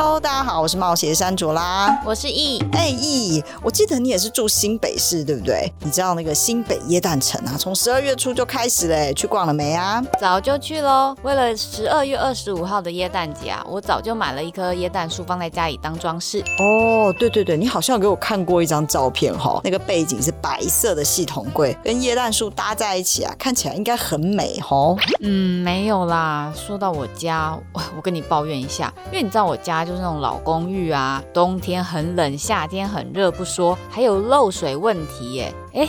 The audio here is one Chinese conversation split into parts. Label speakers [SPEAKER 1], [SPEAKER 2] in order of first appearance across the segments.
[SPEAKER 1] Hello，大家好，我是冒险山卓拉，
[SPEAKER 2] 我是易，
[SPEAKER 1] 哎易，我记得你也是住新北市对不对？你知道那个新北耶诞城啊，从十二月初就开始嘞，去逛了没啊？
[SPEAKER 2] 早就去喽，为了十二月二十五号的耶诞节啊，我早就买了一棵耶诞树放在家里当装饰。
[SPEAKER 1] 哦，对对对，你好像有给我看过一张照片哈、哦，那个背景是白色的系统柜，跟耶诞树搭在一起啊，看起来应该很美哈、哦。
[SPEAKER 2] 嗯，没有啦，说到我家，我我跟你抱怨一下，因为你知道我家。就是那种老公寓啊，冬天很冷，夏天很热不说，还有漏水问题耶。哎。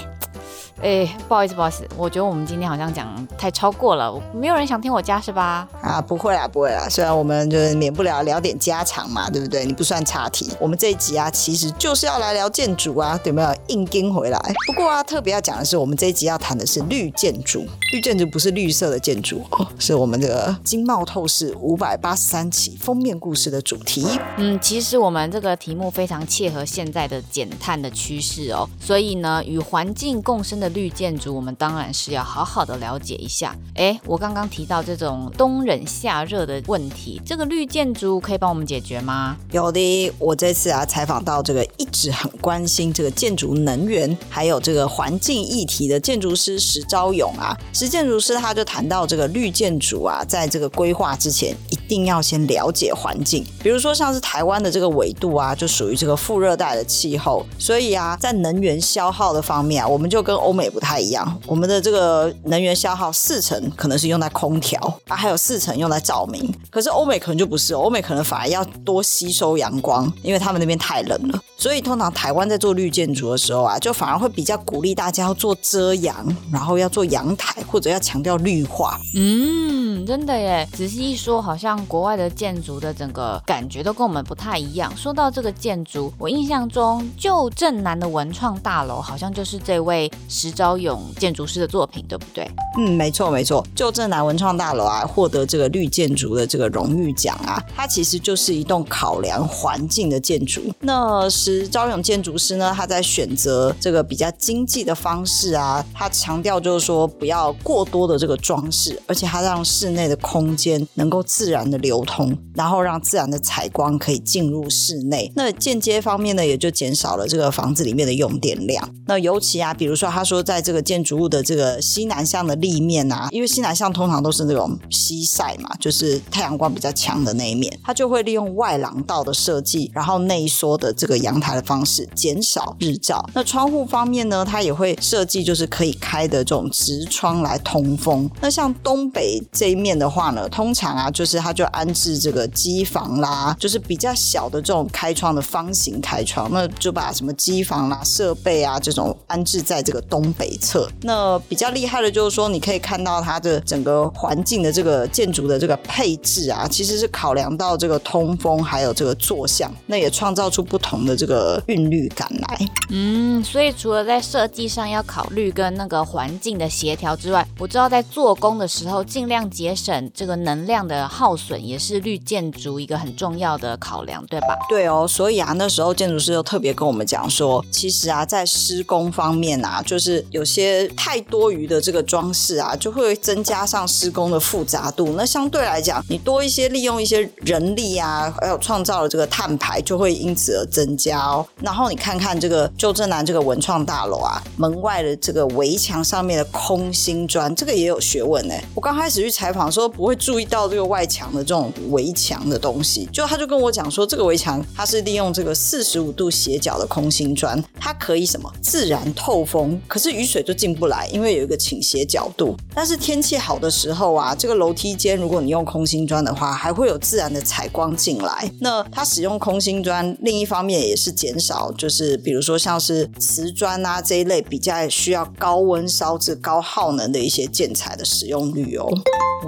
[SPEAKER 2] 哎，不好意思，不好意思，我觉得我们今天好像讲太超过了，没有人想听我家是吧？
[SPEAKER 1] 啊，不会啦，不会啦，虽然我们就是免不了聊点家常嘛，对不对？你不算岔题。我们这一集啊，其实就是要来聊建筑啊，对没有？硬跟回来。不过啊，特别要讲的是，我们这一集要谈的是绿建筑。绿建筑不是绿色的建筑 哦，是我们这个经贸透视五百八十三期封面故事的主题。
[SPEAKER 2] 嗯，其实我们这个题目非常切合现在的减碳的趋势哦，所以呢，与环境共生的。绿建筑，我们当然是要好好的了解一下。哎，我刚刚提到这种冬冷夏热的问题，这个绿建筑可以帮我们解决吗？
[SPEAKER 1] 有的，我这次啊采访到这个一直很关心这个建筑能源还有这个环境议题的建筑师石昭勇啊，石建筑师他就谈到这个绿建筑啊，在这个规划之前一定要先了解环境，比如说像是台湾的这个纬度啊，就属于这个副热带的气候，所以啊，在能源消耗的方面啊，我们就跟欧美不太一样，我们的这个能源消耗四成可能是用在空调啊，还有四成用在照明。可是欧美可能就不是，欧美可能反而要多吸收阳光，因为他们那边太冷了。所以通常台湾在做绿建筑的时候啊，就反而会比较鼓励大家要做遮阳，然后要做阳台或者要强调绿化。
[SPEAKER 2] 嗯，真的耶。仔细一说，好像国外的建筑的整个感觉都跟我们不太一样。说到这个建筑，我印象中旧镇南的文创大楼好像就是这位昭勇建筑师的作品，对不对？
[SPEAKER 1] 嗯，没错没错。旧镇南文创大楼啊，获得这个绿建筑的这个荣誉奖啊，它其实就是一栋考量环境的建筑。那石昭勇建筑师呢，他在选择这个比较经济的方式啊，他强调就是说不要过多的这个装饰，而且他让室内的空间能够自然的流通，然后让自然的采光可以进入室内。那间接方面呢，也就减少了这个房子里面的用电量。那尤其啊，比如说他说。在这个建筑物的这个西南向的立面啊，因为西南向通常都是那种西晒嘛，就是太阳光比较强的那一面，它就会利用外廊道的设计，然后内缩的这个阳台的方式，减少日照。那窗户方面呢，它也会设计就是可以开的这种直窗来通风。那像东北这一面的话呢，通常啊，就是它就安置这个机房啦，就是比较小的这种开窗的方形开窗，那就把什么机房啦、设备啊这种安置在这个东。北侧，那比较厉害的就是说，你可以看到它的整个环境的这个建筑的这个配置啊，其实是考量到这个通风还有这个坐向，那也创造出不同的这个韵律感来。
[SPEAKER 2] 嗯，所以除了在设计上要考虑跟那个环境的协调之外，我知道在做工的时候尽量节省这个能量的耗损，也是绿建筑一个很重要的考量，对吧？
[SPEAKER 1] 对哦，所以啊，那时候建筑师就特别跟我们讲说，其实啊，在施工方面啊，就是。是有些太多余的这个装饰啊，就会增加上施工的复杂度。那相对来讲，你多一些利用一些人力啊，还有创造了这个碳排，就会因此而增加哦。然后你看看这个旧镇南这个文创大楼啊，门外的这个围墙上面的空心砖，这个也有学问呢。我刚开始去采访的时候，不会注意到这个外墙的这种围墙的东西，就他就跟我讲说，这个围墙它是利用这个四十五度斜角的空心砖，它可以什么自然透风，是。雨水就进不来，因为有一个倾斜角度。但是天气好的时候啊，这个楼梯间如果你用空心砖的话，还会有自然的采光进来。那它使用空心砖，另一方面也是减少，就是比如说像是瓷砖啊这一类比较需要高温烧制、高耗能的一些建材的使用率哦。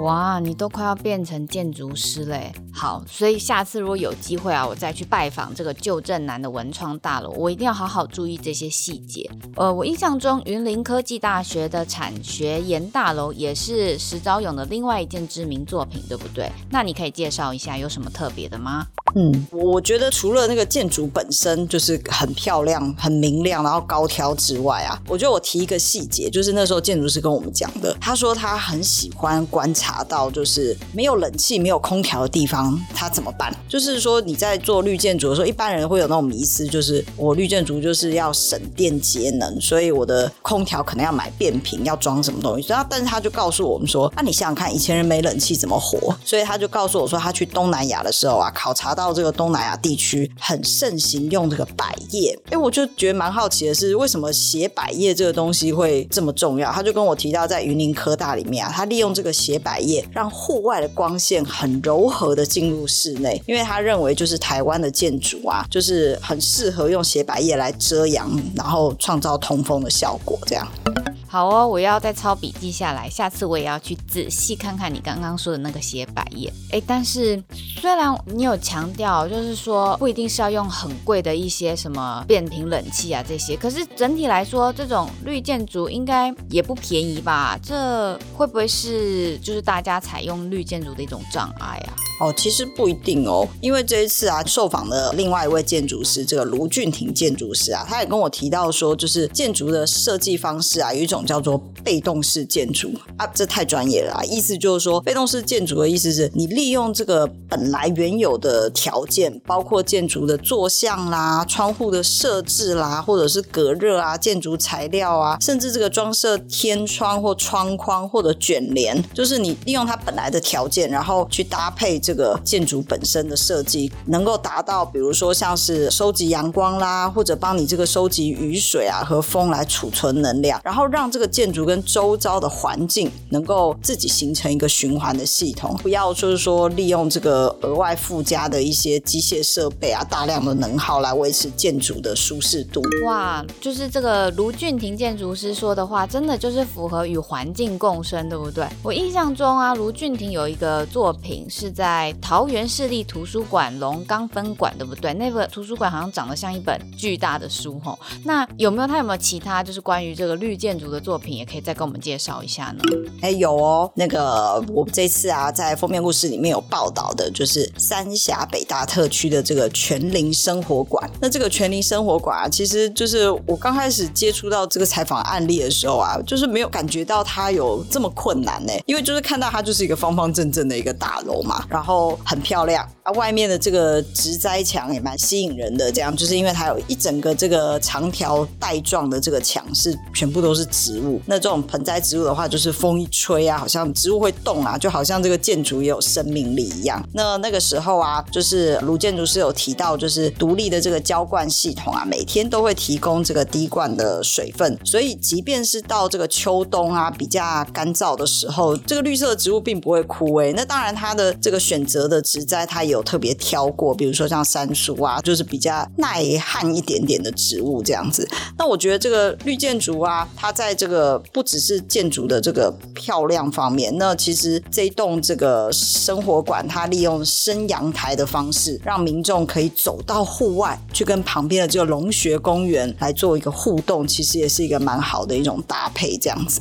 [SPEAKER 2] 哇，你都快要变成建筑师嘞！好，所以下次如果有机会啊，我再去拜访这个旧镇南的文创大楼，我一定要好好注意这些细节。呃，我印象中云林科技大学的产学研大楼也是石昭勇的另外一件知名作品，对不对？那你可以介绍一下有什么特别的吗？
[SPEAKER 1] 嗯，我觉得除了那个建筑本身就是很漂亮、很明亮，然后高挑之外啊，我觉得我提一个细节，就是那时候建筑师跟我们讲的，他说他很喜欢观察到，就是没有冷气、没有空调的地方，他怎么办？就是说你在做绿建筑的时候，一般人会有那种迷思，就是我绿建筑就是要省电节能，所以我的空调可能要买变频，要装什么东西。然后，但是他就告诉我们说，那你想想看，以前人没冷气怎么活？所以他就告诉我说，他去东南亚的时候啊，考察到。这个东南亚地区很盛行用这个百叶，哎，我就觉得蛮好奇的是，为什么写百叶这个东西会这么重要？他就跟我提到，在云林科大里面啊，他利用这个写百叶，让户外的光线很柔和的进入室内，因为他认为就是台湾的建筑啊，就是很适合用写百叶来遮阳，然后创造通风的效果，这样。
[SPEAKER 2] 好哦，我要再抄笔记下来，下次我也要去仔细看看你刚刚说的那个写百叶。哎，但是虽然你有强调，就是说不一定是要用很贵的一些什么变频冷气啊这些，可是整体来说，这种绿建筑应该也不便宜吧？这会不会是就是大家采用绿建筑的一种障碍啊？
[SPEAKER 1] 哦，其实不一定哦，因为这一次啊，受访的另外一位建筑师，这个卢俊廷建筑师啊，他也跟我提到说，就是建筑的设计方式啊，有一种叫做被动式建筑啊，这太专业了啊。意思就是说，被动式建筑的意思是你利用这个本来原有的条件，包括建筑的坐向啦、窗户的设置啦，或者是隔热啊、建筑材料啊，甚至这个装设天窗或窗框或者卷帘，就是你利用它本来的条件，然后去搭配。这个建筑本身的设计能够达到，比如说像是收集阳光啦，或者帮你这个收集雨水啊和风来储存能量，然后让这个建筑跟周遭的环境能够自己形成一个循环的系统，不要就是说利用这个额外附加的一些机械设备啊，大量的能耗来维持建筑的舒适度。
[SPEAKER 2] 哇，就是这个卢俊廷建筑师说的话，真的就是符合与环境共生，对不对？我印象中啊，卢俊廷有一个作品是在。桃园市立图书馆龙冈分馆，对不对？那个图书馆好像长得像一本巨大的书吼。那有没有他有没有其他就是关于这个绿建筑的作品，也可以再跟我们介绍一下呢？
[SPEAKER 1] 哎，有哦。那个我这次啊，在封面故事里面有报道的，就是三峡北大特区的这个全龄生活馆。那这个全龄生活馆啊，其实就是我刚开始接触到这个采访案例的时候啊，就是没有感觉到它有这么困难呢，因为就是看到它就是一个方方正正的一个大楼嘛，然后。很漂亮啊，外面的这个植栽墙也蛮吸引人的。这样就是因为它有一整个这个长条带状的这个墙是全部都是植植物。那这种盆栽植物的话，就是风一吹啊，好像植物会动啊，就好像这个建筑也有生命力一样。那那个时候啊，就是卢建筑师有提到，就是独立的这个浇灌系统啊，每天都会提供这个滴灌的水分，所以即便是到这个秋冬啊比较干燥的时候，这个绿色的植物并不会枯萎。那当然它的这个选择的植栽，它也有特别挑过，比如说像杉树啊，就是比较耐旱一点点的植物这样子。那我觉得这个绿建筑啊，它在这个不只是建筑的这个漂亮方面，那其实这一栋这个生活馆，它利用升阳台的方式，让民众可以走到户外去跟旁边的这个龙穴公园来做一个互动，其实也是一个蛮好的一种搭配这样子。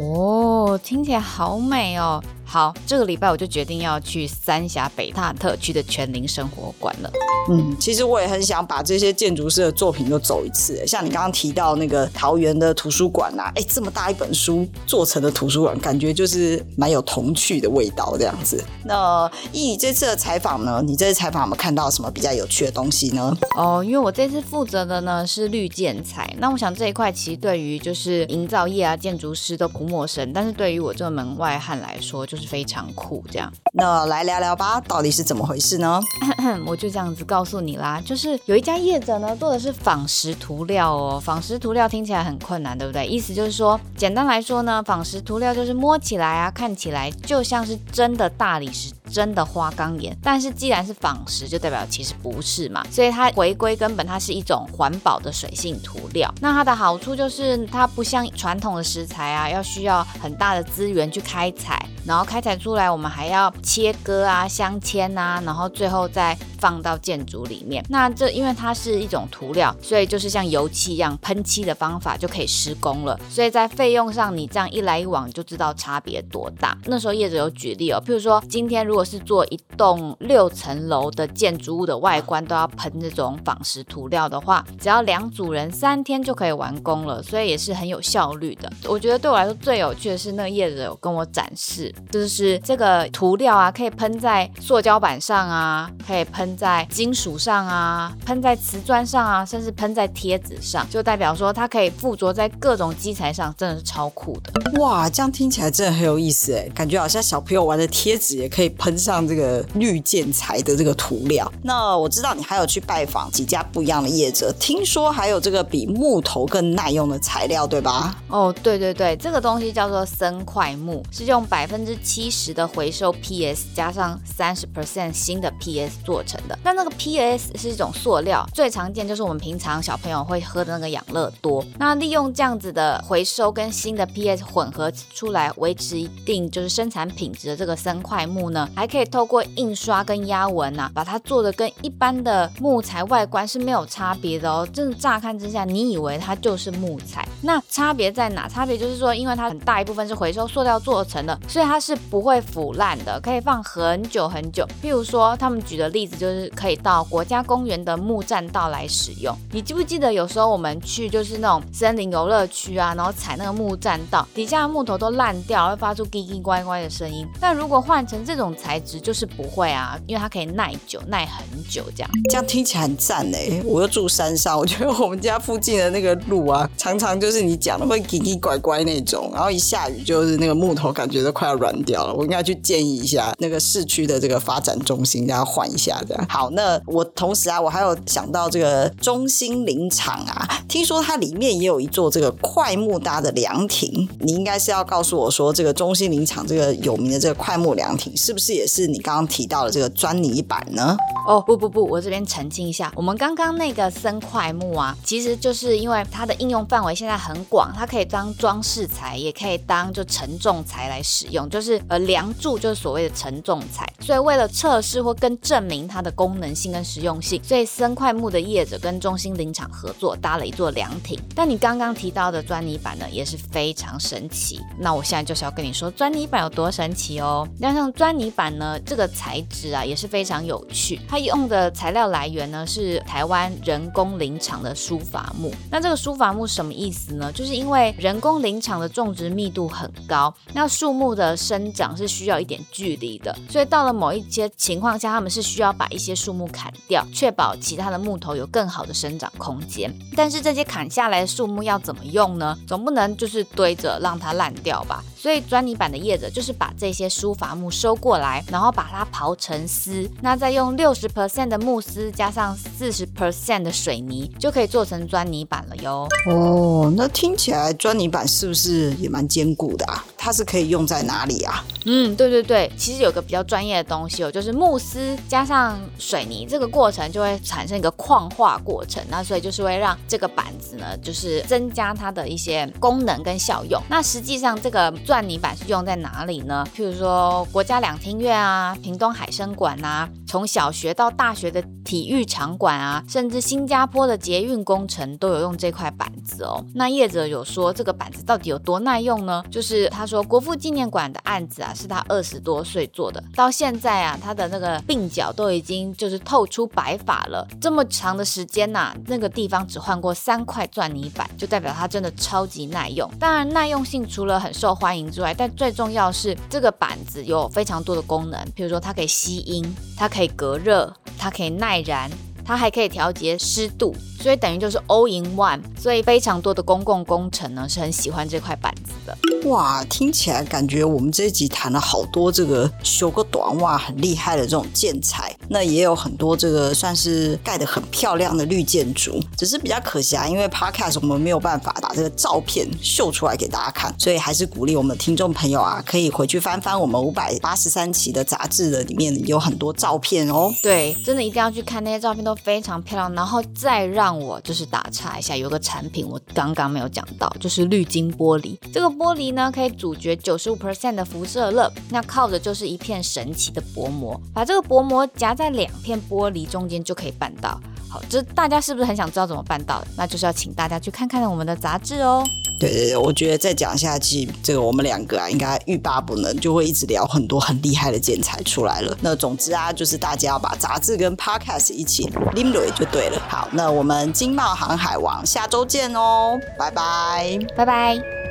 [SPEAKER 2] 哦，听起来好美哦。好，这个礼拜我就决定要去三峡北大特区的全龄生活馆了。
[SPEAKER 1] 嗯，其实我也很想把这些建筑师的作品都走一次。像你刚刚提到那个桃园的图书馆啊，哎，这么大一本书做成的图书馆，感觉就是蛮有童趣的味道这样子。那依你这次的采访呢，你这次采访有没有看到什么比较有趣的东西呢？
[SPEAKER 2] 哦，因为我这次负责的呢是绿建材，那我想这一块其实对于就是营造业啊、建筑师都不陌生，但是对于我这个门外汉来说，就是。非常酷，这样。
[SPEAKER 1] 那来聊聊吧，到底是怎么回事呢？
[SPEAKER 2] 我就这样子告诉你啦，就是有一家业者呢做的是仿石涂料哦。仿石涂料听起来很困难，对不对？意思就是说，简单来说呢，仿石涂料就是摸起来啊，看起来就像是真的大理石、真的花岗岩。但是既然是仿石，就代表其实不是嘛，所以它回归根本，它是一种环保的水性涂料。那它的好处就是它不像传统的石材啊，要需要很大的资源去开采。然后开采出来，我们还要切割啊、镶嵌啊，然后最后再放到建筑里面。那这因为它是一种涂料，所以就是像油漆一样喷漆的方法就可以施工了。所以在费用上，你这样一来一往就知道差别多大。那时候业者有举例哦，譬如说今天如果是做一栋六层楼的建筑物的外观都要喷这种仿石涂料的话，只要两组人三天就可以完工了，所以也是很有效率的。我觉得对我来说最有趣的是那个业者有跟我展示，就是这个涂料啊，可以喷在塑胶板上啊，可以喷在金属上啊，喷在瓷砖上啊，甚至喷在贴纸上，就代表说它可以附着在各种基材上，真的是超酷的。
[SPEAKER 1] 哇，这样听起来真的很有意思哎，感觉好像小朋友玩的贴纸也可以喷上这个绿建材的这个涂料。那我知道你还有去拜访几家不一样的业者，听说还有这个比木头更耐用的材料，对吧？
[SPEAKER 2] 哦，对对对，这个东西叫做生块木，是用百分之七十的回收 PS 加上三十 percent 新的 PS 做成的。那那个 PS 是一种塑料，最常见就是我们平常小朋友会喝的那个养乐多。那利用这样子的回收跟新的 PS 混合出来，维持一定就是生产品质的这个三块木呢，还可以透过印刷跟压纹啊，把它做的跟一般的木材外观是没有差别的哦。真的乍看之下，你以为它就是木材，那差别在哪？差别就是说，因为它很大一部分是回收塑料做成的，所以它它是不会腐烂的，可以放很久很久。譬如说，他们举的例子就是可以到国家公园的木栈道来使用。你记不记得有时候我们去就是那种森林游乐区啊，然后踩那个木栈道，底下的木头都烂掉，会发出叽叽乖乖的声音。但如果换成这种材质，就是不会啊，因为它可以耐久，耐很久这样。
[SPEAKER 1] 这样听起来很赞哎！我又住山上，我觉得我们家附近的那个路啊，常常就是你讲的会叽叽乖乖那种，然后一下雨就是那个木头感觉都快要软掉了。我应该去建议一下那个市区的这个发展中心，让它换一下这样。好，那我同时啊，我还有想到这个中心林场啊，听说它里面也有一座这个快木搭的凉亭。你应该是要告诉我说，这个中心林场这个有名的这个快木凉亭，是不是也是你刚刚提到的这个砖泥板呢？
[SPEAKER 2] 哦，不不不，我这边澄清一下，我们刚刚那个森快木啊，其实就是因为它的应用范围现在很广，它可以当装饰材，也可以当就承重材来使用，就是呃梁柱就是所谓的承重材。所以为了测试或跟证明它的功能性跟实用性，所以森块木的业者跟中兴林场合作搭了一座凉亭。但你刚刚提到的砖泥板呢，也是非常神奇。那我现在就是要跟你说砖泥板有多神奇哦。那像砖泥板呢，这个材质啊也是非常有趣，它用的材料来源呢是台湾人工林场的疏伐木。那这个疏伐木什么意思呢？就是因为人工林场的种植密度很高，那树木的生长是需要一点距离的，所以到了某一些情况下，他们是需要把一些树木砍掉，确保其他的木头有更好的生长空间。但是这些砍下来的树木要怎么用呢？总不能就是堆着让它烂掉吧？所以砖泥板的业者就是把这些疏伐木收过来，然后把它刨成丝，那再用六十 percent 的木丝加上四十 percent 的水泥，就可以做成砖泥板了哟。
[SPEAKER 1] 哦，那听起来砖泥板是不是也蛮坚固的啊？它是可以用在哪里啊？
[SPEAKER 2] 嗯，对对对，其实有个比较专业的东西哦，就是木丝加上水泥，这个过程就会产生一个矿化过程，那所以就是会让这个板子呢，就是增加它的一些功能跟效用。那实际上这个钻泥板是用在哪里呢？譬如说国家两厅院啊，屏东海生馆啊，从小学到大学的体育场馆啊，甚至新加坡的捷运工程都有用这块板子哦。那业者有说这个板子到底有多耐用呢？就是他说说国父纪念馆的案子啊，是他二十多岁做的，到现在啊，他的那个鬓角都已经就是透出白发了。这么长的时间呐、那个地方只换过三块钻泥板，就代表它真的超级耐用。当然耐用性除了很受欢迎。之外，但最重要是这个板子有非常多的功能，比如说它可以吸音，它可以隔热，它可以耐燃，它还可以调节湿度。所以等于就是 all in one，所以非常多的公共工程呢是很喜欢这块板子的。
[SPEAKER 1] 哇，听起来感觉我们这一集谈了好多这个修个短袜很厉害的这种建材。那也有很多这个算是盖得很漂亮的绿建筑，只是比较可惜啊，因为 Podcast 我们没有办法把这个照片秀出来给大家看，所以还是鼓励我们的听众朋友啊，可以回去翻翻我们五百八十三期的杂志的里面有很多照片哦。
[SPEAKER 2] 对，真的一定要去看那些照片，都非常漂亮。然后再让我就是打岔一下，有个产品我刚刚没有讲到，就是滤晶玻璃。这个玻璃呢，可以阻绝九十五 percent 的辐射热，那靠的就是一片神奇的薄膜，把这个薄膜夹在两片玻璃中间就可以办到。好，这大家是不是很想知道怎么办到？那就是要请大家去看看我们的杂志哦。
[SPEAKER 1] 对对对，我觉得再讲下去，这个我们两个啊，应该欲罢不能，就会一直聊很多很厉害的建材出来了。那总之啊，就是大家要把杂志跟 podcast 一起拎了就对了。好，那我们经贸航海王下周见哦，拜拜，
[SPEAKER 2] 拜拜。